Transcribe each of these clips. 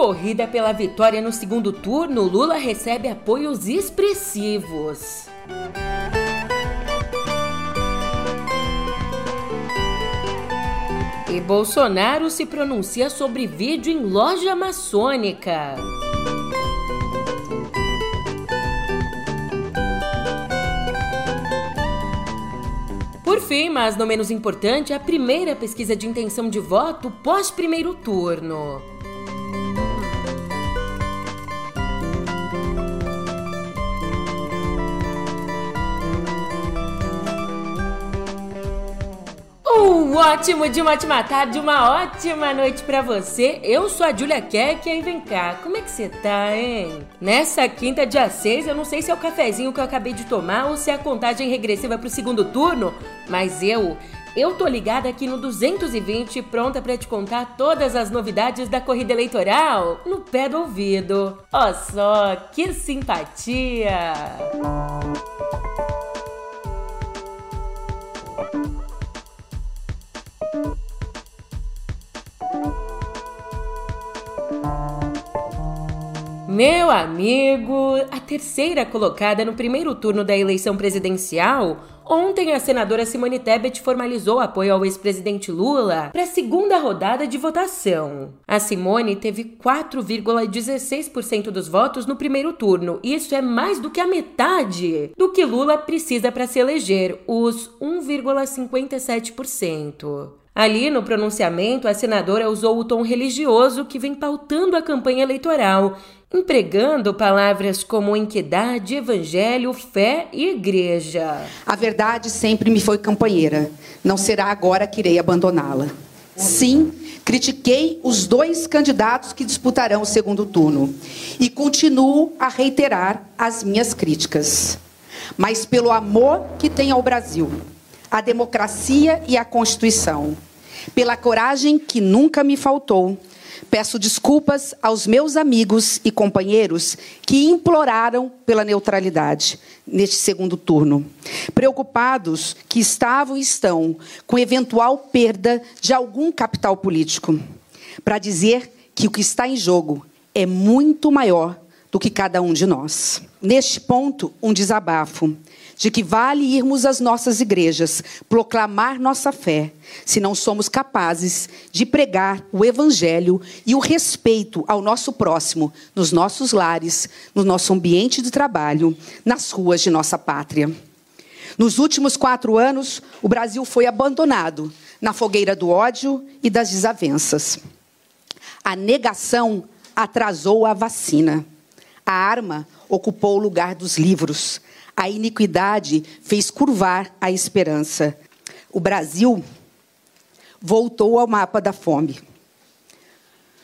corrida pela vitória no segundo turno, Lula recebe apoios expressivos. E Bolsonaro se pronuncia sobre vídeo em loja maçônica. Por fim, mas não menos importante, a primeira pesquisa de intenção de voto pós primeiro turno. Ótimo dia, uma ótima tarde, uma ótima noite para você. Eu sou a Julia Keck e vem cá, como é que você tá, hein? Nessa quinta, dia 6, eu não sei se é o cafezinho que eu acabei de tomar ou se é a contagem regressiva pro segundo turno, mas eu, eu tô ligada aqui no 220, pronta para te contar todas as novidades da corrida eleitoral no pé do ouvido. Ó só, que simpatia! Meu amigo, a terceira colocada no primeiro turno da eleição presidencial, ontem a senadora Simone Tebet formalizou apoio ao ex-presidente Lula para a segunda rodada de votação. A Simone teve 4,16% dos votos no primeiro turno, e isso é mais do que a metade do que Lula precisa para se eleger, os 1,57%. Ali, no pronunciamento, a senadora usou o tom religioso que vem pautando a campanha eleitoral empregando palavras como equidade, evangelho, fé e igreja. A verdade sempre me foi companheira. Não será agora que irei abandoná-la. Sim, critiquei os dois candidatos que disputarão o segundo turno e continuo a reiterar as minhas críticas. Mas pelo amor que tem ao Brasil, a democracia e a Constituição, pela coragem que nunca me faltou Peço desculpas aos meus amigos e companheiros que imploraram pela neutralidade neste segundo turno, preocupados que estavam e estão com eventual perda de algum capital político, para dizer que o que está em jogo é muito maior do que cada um de nós. Neste ponto, um desabafo de que vale irmos às nossas igrejas, proclamar nossa fé, se não somos capazes de pregar o evangelho e o respeito ao nosso próximo nos nossos lares, no nosso ambiente de trabalho, nas ruas de nossa pátria. Nos últimos quatro anos, o Brasil foi abandonado na fogueira do ódio e das desavenças. A negação atrasou a vacina. A arma ocupou o lugar dos livros. A iniquidade fez curvar a esperança. O Brasil voltou ao mapa da fome.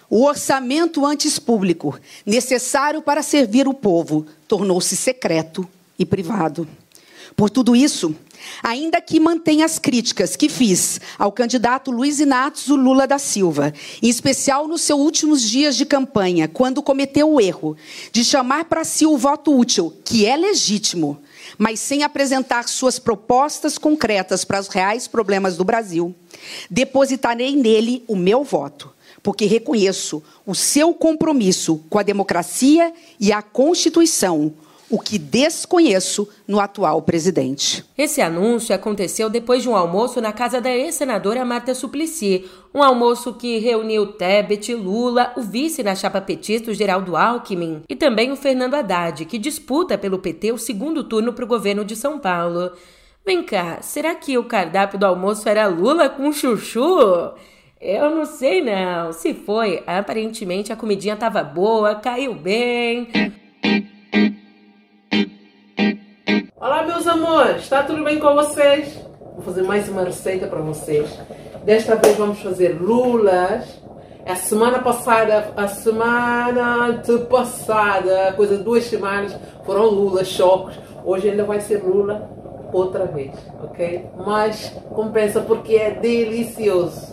O orçamento antes público, necessário para servir o povo, tornou-se secreto e privado. Por tudo isso, ainda que mantenha as críticas que fiz ao candidato Luiz Inácio Lula da Silva, em especial nos seus últimos dias de campanha, quando cometeu o erro de chamar para si o voto útil, que é legítimo, mas sem apresentar suas propostas concretas para os reais problemas do Brasil, depositarei nele o meu voto, porque reconheço o seu compromisso com a democracia e a Constituição, o que desconheço no atual presidente. Esse anúncio aconteceu depois de um almoço na casa da ex-senadora Marta Suplicy, um almoço que reuniu Tebet, Lula, o vice na chapa petista, Geraldo Alckmin, e também o Fernando Haddad, que disputa pelo PT o segundo turno para o governo de São Paulo. Vem cá, será que o cardápio do almoço era Lula com chuchu? Eu não sei não. Se foi, aparentemente a comidinha estava boa, caiu bem. Amores, está tudo bem com vocês? Vou fazer mais uma receita para vocês. Desta vez vamos fazer lulas. A semana passada, a semana passada, coisa de duas semanas, foram lulas, chocos. Hoje ainda vai ser lula outra vez, ok? Mas compensa porque é delicioso.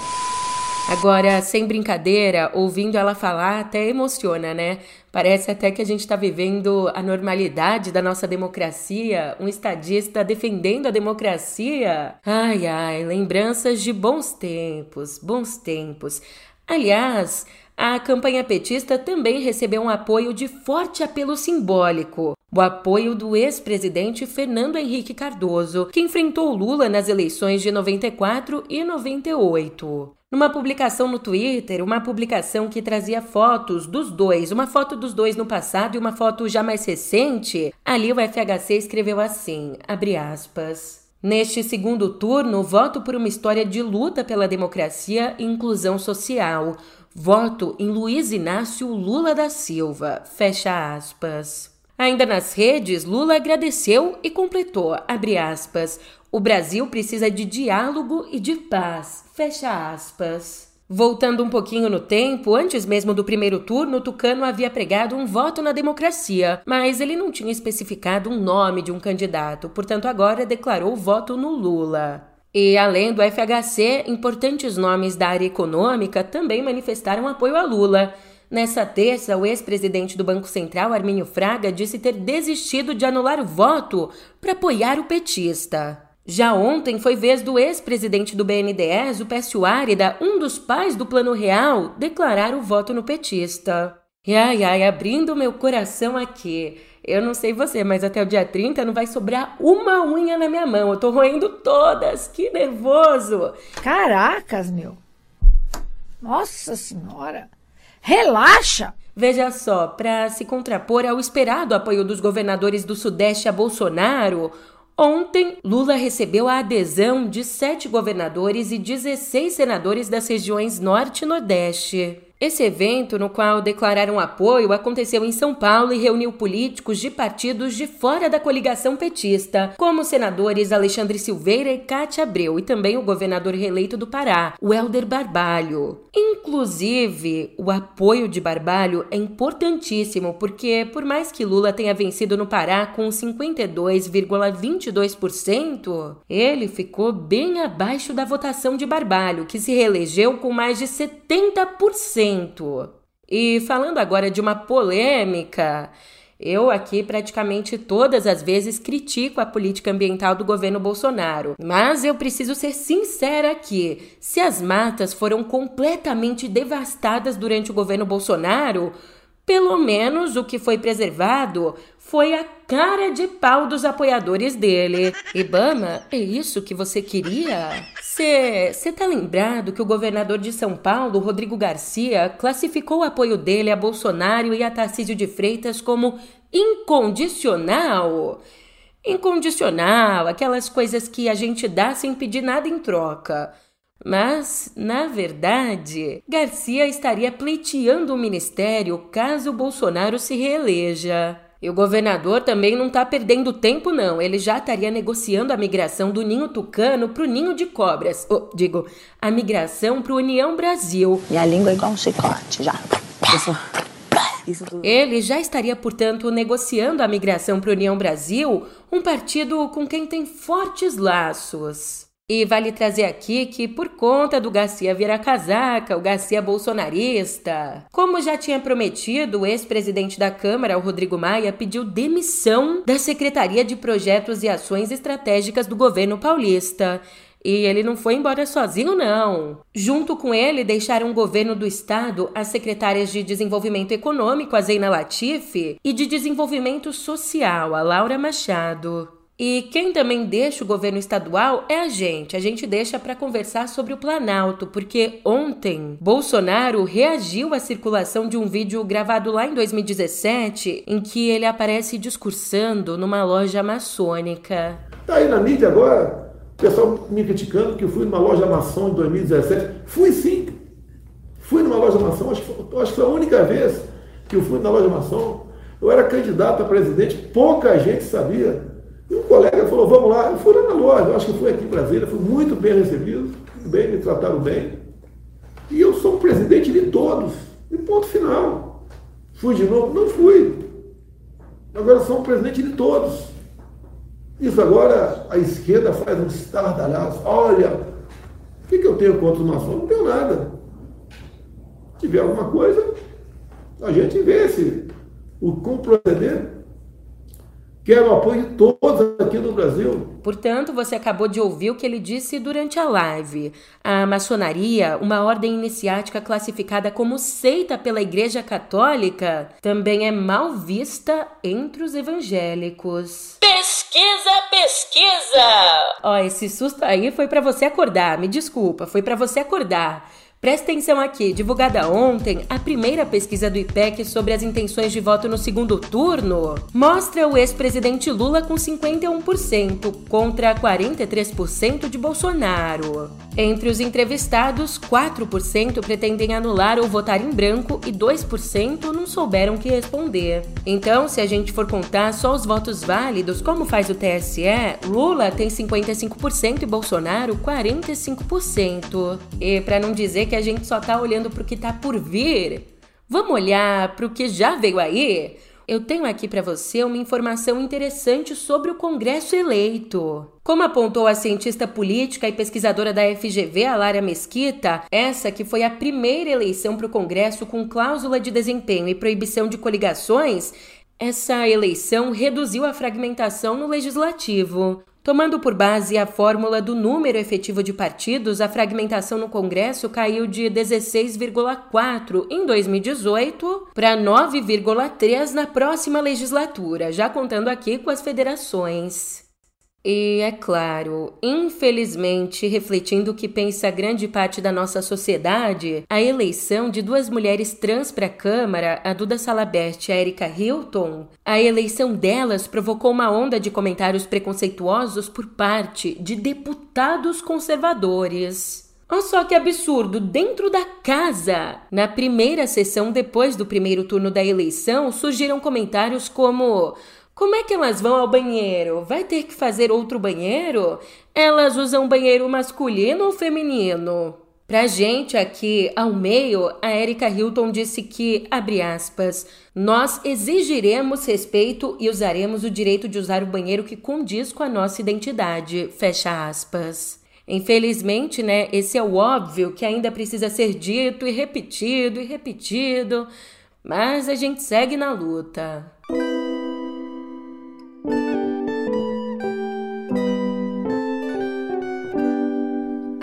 Agora, sem brincadeira, ouvindo ela falar até emociona, né? Parece até que a gente está vivendo a normalidade da nossa democracia, um estadista defendendo a democracia. Ai, ai, lembranças de bons tempos, bons tempos. Aliás, a campanha petista também recebeu um apoio de forte apelo simbólico. O apoio do ex-presidente Fernando Henrique Cardoso, que enfrentou Lula nas eleições de 94 e 98. Numa publicação no Twitter, uma publicação que trazia fotos dos dois, uma foto dos dois no passado e uma foto já mais recente, ali o FHC escreveu assim, abre aspas. Neste segundo turno, voto por uma história de luta pela democracia e inclusão social. Voto em Luiz Inácio Lula da Silva. Fecha aspas. Ainda nas redes, Lula agradeceu e completou, abre aspas, o Brasil precisa de diálogo e de paz, fecha aspas. Voltando um pouquinho no tempo, antes mesmo do primeiro turno, Tucano havia pregado um voto na democracia, mas ele não tinha especificado um nome de um candidato, portanto agora declarou voto no Lula. E além do FHC, importantes nomes da área econômica também manifestaram apoio a Lula. Nessa terça, o ex-presidente do Banco Central, Arminio Fraga, disse ter desistido de anular o voto para apoiar o petista. Já ontem foi vez do ex-presidente do BNDES, o Pécio Árida, um dos pais do Plano Real, declarar o voto no petista. E ai, ai, abrindo meu coração aqui. Eu não sei você, mas até o dia 30 não vai sobrar uma unha na minha mão. Eu tô roendo todas. Que nervoso! Caracas, meu! Nossa Senhora! Relaxa! Veja só, para se contrapor ao esperado apoio dos governadores do Sudeste a Bolsonaro, Ontem, Lula recebeu a adesão de sete governadores e 16 senadores das regiões Norte e Nordeste. Esse evento, no qual declararam apoio, aconteceu em São Paulo e reuniu políticos de partidos de fora da coligação petista, como os senadores Alexandre Silveira e Cátia Abreu, e também o governador reeleito do Pará, o Helder Barbalho. Inclusive, o apoio de Barbalho é importantíssimo, porque por mais que Lula tenha vencido no Pará com 52,22%, ele ficou bem abaixo da votação de Barbalho, que se reelegeu com mais de 70%. E falando agora de uma polêmica, eu aqui praticamente todas as vezes critico a política ambiental do governo Bolsonaro, mas eu preciso ser sincera aqui. Se as matas foram completamente devastadas durante o governo Bolsonaro, pelo menos o que foi preservado foi a cara de pau dos apoiadores dele. Ibama, é isso que você queria? Você tá lembrado que o governador de São Paulo, Rodrigo Garcia, classificou o apoio dele a Bolsonaro e a Tarcísio de Freitas como incondicional? Incondicional, aquelas coisas que a gente dá sem pedir nada em troca. Mas, na verdade, Garcia estaria pleiteando o ministério caso Bolsonaro se reeleja. E o governador também não está perdendo tempo, não. Ele já estaria negociando a migração do ninho tucano para o ninho de cobras. Oh, digo, a migração para União Brasil. E a língua é igual um chicote, já. Ele já estaria, portanto, negociando a migração para União Brasil, um partido com quem tem fortes laços. E vale trazer aqui que, por conta do Garcia virar casaca, o Garcia bolsonarista, como já tinha prometido, o ex-presidente da Câmara, o Rodrigo Maia, pediu demissão da Secretaria de Projetos e Ações Estratégicas do governo paulista. E ele não foi embora sozinho, não. Junto com ele, deixaram o governo do estado as secretárias de Desenvolvimento Econômico, a Zeina Latifi, e de Desenvolvimento Social, a Laura Machado. E quem também deixa o governo estadual é a gente. A gente deixa para conversar sobre o Planalto, porque ontem Bolsonaro reagiu à circulação de um vídeo gravado lá em 2017 em que ele aparece discursando numa loja maçônica. Tá aí na mídia agora, o pessoal me criticando que eu fui numa loja maçom em 2017. Fui sim. Fui numa loja maçom, acho acho que foi a única vez que eu fui na loja maçom. Eu era candidato a presidente, pouca gente sabia. E um colega falou, vamos lá. Eu fui lá na loja, acho que fui aqui em Brasília, fui muito bem recebido, bem, me trataram bem. E eu sou o presidente de todos. E ponto final. Fui de novo? Não fui. Agora sou o presidente de todos. Isso agora a esquerda faz um estardalhaço. Olha, o que, que eu tenho contra os maçons? Não tenho nada. Se tiver alguma coisa, a gente vê se o como proceder Quero o apoio de todos aqui no Brasil. Portanto, você acabou de ouvir o que ele disse durante a live. A maçonaria, uma ordem iniciática classificada como seita pela Igreja Católica, também é mal vista entre os evangélicos. Pesquisa, pesquisa! Ó, esse susto aí foi para você acordar. Me desculpa, foi para você acordar. Presta atenção aqui, divulgada ontem, a primeira pesquisa do IPEC sobre as intenções de voto no segundo turno mostra o ex-presidente Lula com 51% contra 43% de Bolsonaro. Entre os entrevistados, 4% pretendem anular ou votar em branco e 2% não souberam que responder. Então, se a gente for contar só os votos válidos, como faz o TSE, Lula tem 55% e Bolsonaro 45%. E para não dizer que a gente só tá olhando pro que tá por vir, vamos olhar pro que já veio aí? eu tenho aqui para você uma informação interessante sobre o Congresso eleito. Como apontou a cientista política e pesquisadora da FGV, Alária Mesquita, essa que foi a primeira eleição para o Congresso com cláusula de desempenho e proibição de coligações, essa eleição reduziu a fragmentação no legislativo. Tomando por base a fórmula do número efetivo de partidos, a fragmentação no Congresso caiu de 16,4 em 2018 para 9,3 na próxima legislatura, já contando aqui com as federações. E é claro, infelizmente, refletindo o que pensa grande parte da nossa sociedade, a eleição de duas mulheres trans para a Câmara, a Duda Salabert e a Erika Hilton, a eleição delas provocou uma onda de comentários preconceituosos por parte de deputados conservadores. Olha só que absurdo! Dentro da casa! Na primeira sessão, depois do primeiro turno da eleição, surgiram comentários como. Como é que elas vão ao banheiro? Vai ter que fazer outro banheiro? Elas usam banheiro masculino ou feminino? Pra gente aqui ao meio, a Erika Hilton disse que, abre aspas, nós exigiremos respeito e usaremos o direito de usar o banheiro que condiz com a nossa identidade, fecha aspas. Infelizmente, né, esse é o óbvio que ainda precisa ser dito e repetido e repetido, mas a gente segue na luta.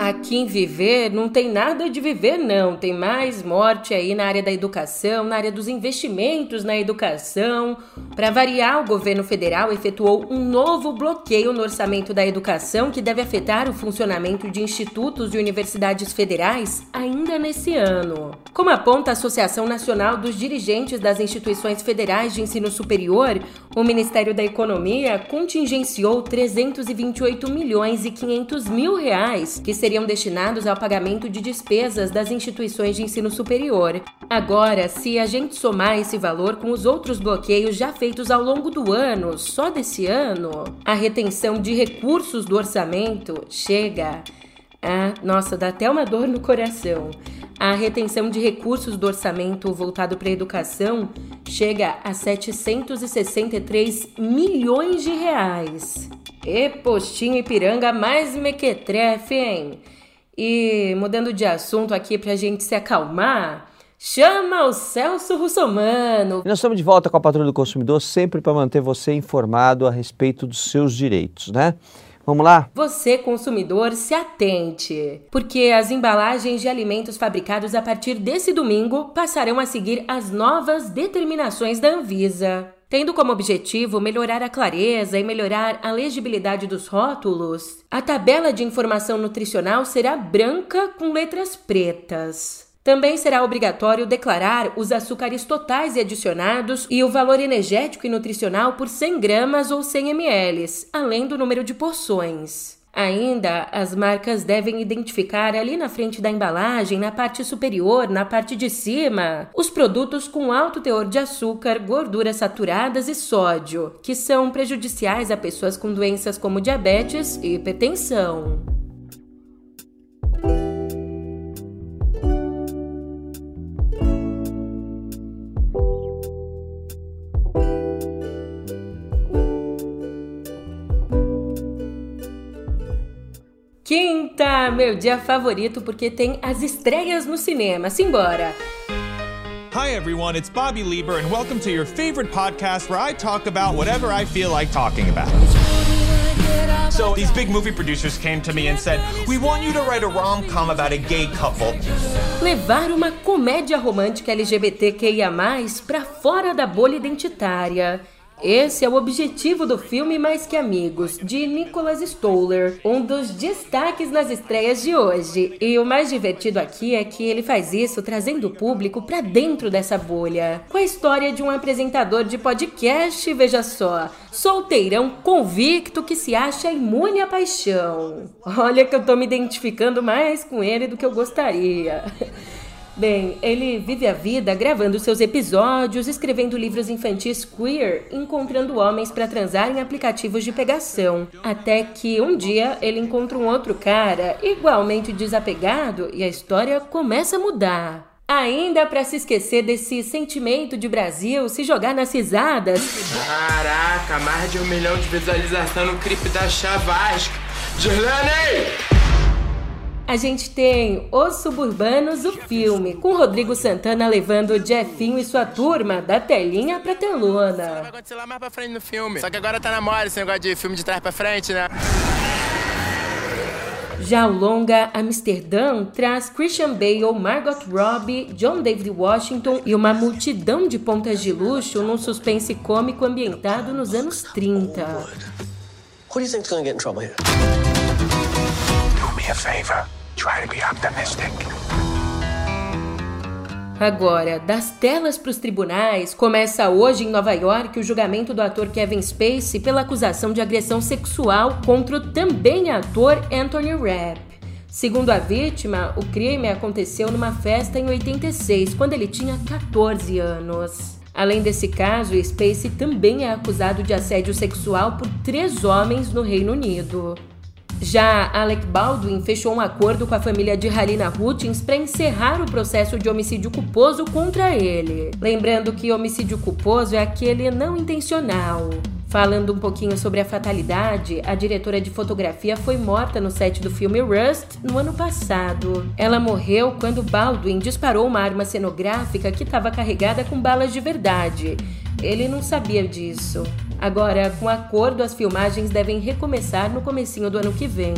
Aqui em Viver não tem nada de viver, não. Tem mais morte aí na área da educação, na área dos investimentos na educação. Para variar, o governo federal efetuou um novo bloqueio no orçamento da educação que deve afetar o funcionamento de institutos e universidades federais ainda nesse ano. Como aponta a Associação Nacional dos Dirigentes das Instituições Federais de Ensino Superior, o Ministério da Economia contingenciou 328 milhões e 500 mil reais que seriam seriam destinados ao pagamento de despesas das instituições de ensino superior. Agora, se a gente somar esse valor com os outros bloqueios já feitos ao longo do ano, só desse ano, a retenção de recursos do orçamento chega a. Nossa, dá até uma dor no coração. A retenção de recursos do orçamento voltado para a educação chega a 763 milhões de reais. E postinho Ipiranga mais mequetrefe, hein? E mudando de assunto aqui pra gente se acalmar, chama o Celso Russomano. nós estamos de volta com a Patrulha do Consumidor, sempre para manter você informado a respeito dos seus direitos, né? Vamos lá? Você, consumidor, se atente, porque as embalagens de alimentos fabricados a partir desse domingo passarão a seguir as novas determinações da Anvisa. Tendo como objetivo melhorar a clareza e melhorar a legibilidade dos rótulos, a tabela de informação nutricional será branca com letras pretas. Também será obrigatório declarar os açúcares totais e adicionados e o valor energético e nutricional por 100 gramas ou 100 ml, além do número de porções. Ainda, as marcas devem identificar ali na frente da embalagem, na parte superior, na parte de cima, os produtos com alto teor de açúcar, gorduras saturadas e sódio, que são prejudiciais a pessoas com doenças como diabetes e hipertensão. Meu dia favorito porque tem as estreias no cinema. Simbora! Hi, everyone. It's Bobby Lieber, and welcome to your favorite podcast where I talk about whatever I feel like talking about. So, these big movie producers came to me and said, We want you to write a rom com about a gay couple. Levar uma comédia romântica LGBTQIA, para fora da bolha identitária. Esse é o objetivo do filme Mais Que Amigos, de Nicholas Stoller, um dos destaques nas estreias de hoje. E o mais divertido aqui é que ele faz isso trazendo o público para dentro dessa bolha. Com a história de um apresentador de podcast, veja só, solteirão convicto que se acha imune à paixão. Olha que eu tô me identificando mais com ele do que eu gostaria. Bem, ele vive a vida gravando seus episódios, escrevendo livros infantis queer, encontrando homens para transar em aplicativos de pegação. Até que um dia ele encontra um outro cara igualmente desapegado e a história começa a mudar. Ainda para se esquecer desse sentimento de Brasil, se jogar nas risadas. Caraca, mais de um milhão de visualização no clipe da Chavasca. Girlane! A gente tem Os Suburbanos, o filme, com Rodrigo Santana levando o Jeffinho e sua turma da telinha pra telona. Isso vai acontecer lá mais pra frente no filme. Só que agora tá na moda esse negócio de filme de trás pra frente, né? Já o longa Amsterdã traz Christian Bale, Margot Robbie, John David Washington e uma multidão de pontas de luxo num suspense cômico ambientado nos anos 30. What do you think's gonna get in trouble here? A favor. Try to be optimistic. Agora, das telas para os tribunais, começa hoje em Nova York o julgamento do ator Kevin Spacey pela acusação de agressão sexual contra o também ator Anthony Rapp. Segundo a vítima, o crime aconteceu numa festa em 86, quando ele tinha 14 anos. Além desse caso, Spacey também é acusado de assédio sexual por três homens no Reino Unido. Já Alec Baldwin fechou um acordo com a família de Halina Hutchins para encerrar o processo de homicídio culposo contra ele. Lembrando que homicídio culposo é aquele não intencional. Falando um pouquinho sobre a fatalidade, a diretora de fotografia foi morta no set do filme Rust no ano passado. Ela morreu quando Baldwin disparou uma arma cenográfica que estava carregada com balas de verdade. Ele não sabia disso. Agora, com acordo, as filmagens devem recomeçar no comecinho do ano que vem.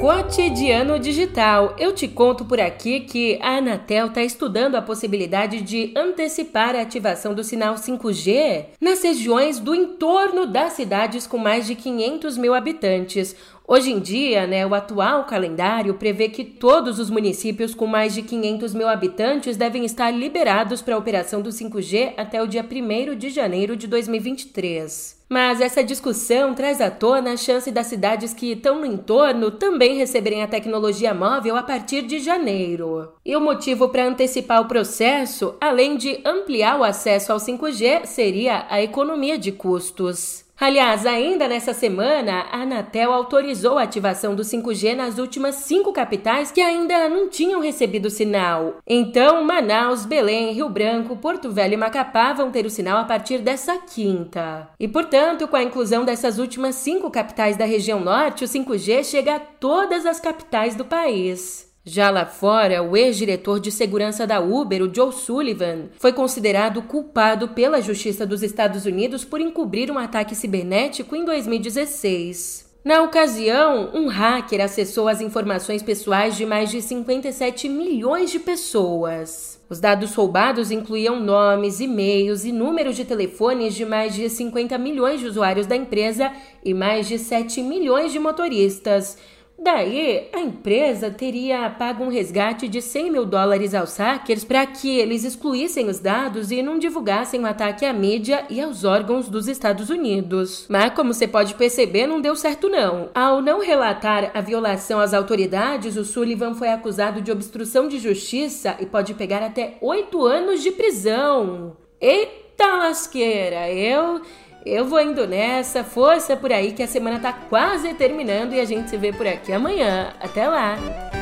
Cotidiano Digital. Eu te conto por aqui que a Anatel está estudando a possibilidade de antecipar a ativação do sinal 5G nas regiões do entorno das cidades com mais de 500 mil habitantes. Hoje em dia, né, o atual calendário prevê que todos os municípios com mais de 500 mil habitantes devem estar liberados para a operação do 5G até o dia 1 de janeiro de 2023. Mas essa discussão traz à tona a chance das cidades que estão no entorno também receberem a tecnologia móvel a partir de janeiro. E o motivo para antecipar o processo, além de ampliar o acesso ao 5G, seria a economia de custos. Aliás, ainda nessa semana, a Anatel autorizou a ativação do 5G nas últimas cinco capitais que ainda não tinham recebido sinal. Então, Manaus, Belém, Rio Branco, Porto Velho e Macapá vão ter o sinal a partir dessa quinta. E, portanto, com a inclusão dessas últimas cinco capitais da região norte, o 5G chega a todas as capitais do país. Já lá fora, o ex-diretor de segurança da Uber, o Joe Sullivan, foi considerado culpado pela Justiça dos Estados Unidos por encobrir um ataque cibernético em 2016. Na ocasião, um hacker acessou as informações pessoais de mais de 57 milhões de pessoas. Os dados roubados incluíam nomes, e-mails e números de telefones de mais de 50 milhões de usuários da empresa e mais de 7 milhões de motoristas Daí, a empresa teria pago um resgate de 100 mil dólares aos hackers para que eles excluíssem os dados e não divulgassem o ataque à mídia e aos órgãos dos Estados Unidos. Mas, como você pode perceber, não deu certo não. Ao não relatar a violação às autoridades, o Sullivan foi acusado de obstrução de justiça e pode pegar até oito anos de prisão. Eita lasqueira! Eu eu vou indo nessa, força por aí que a semana tá quase terminando e a gente se vê por aqui amanhã. Até lá!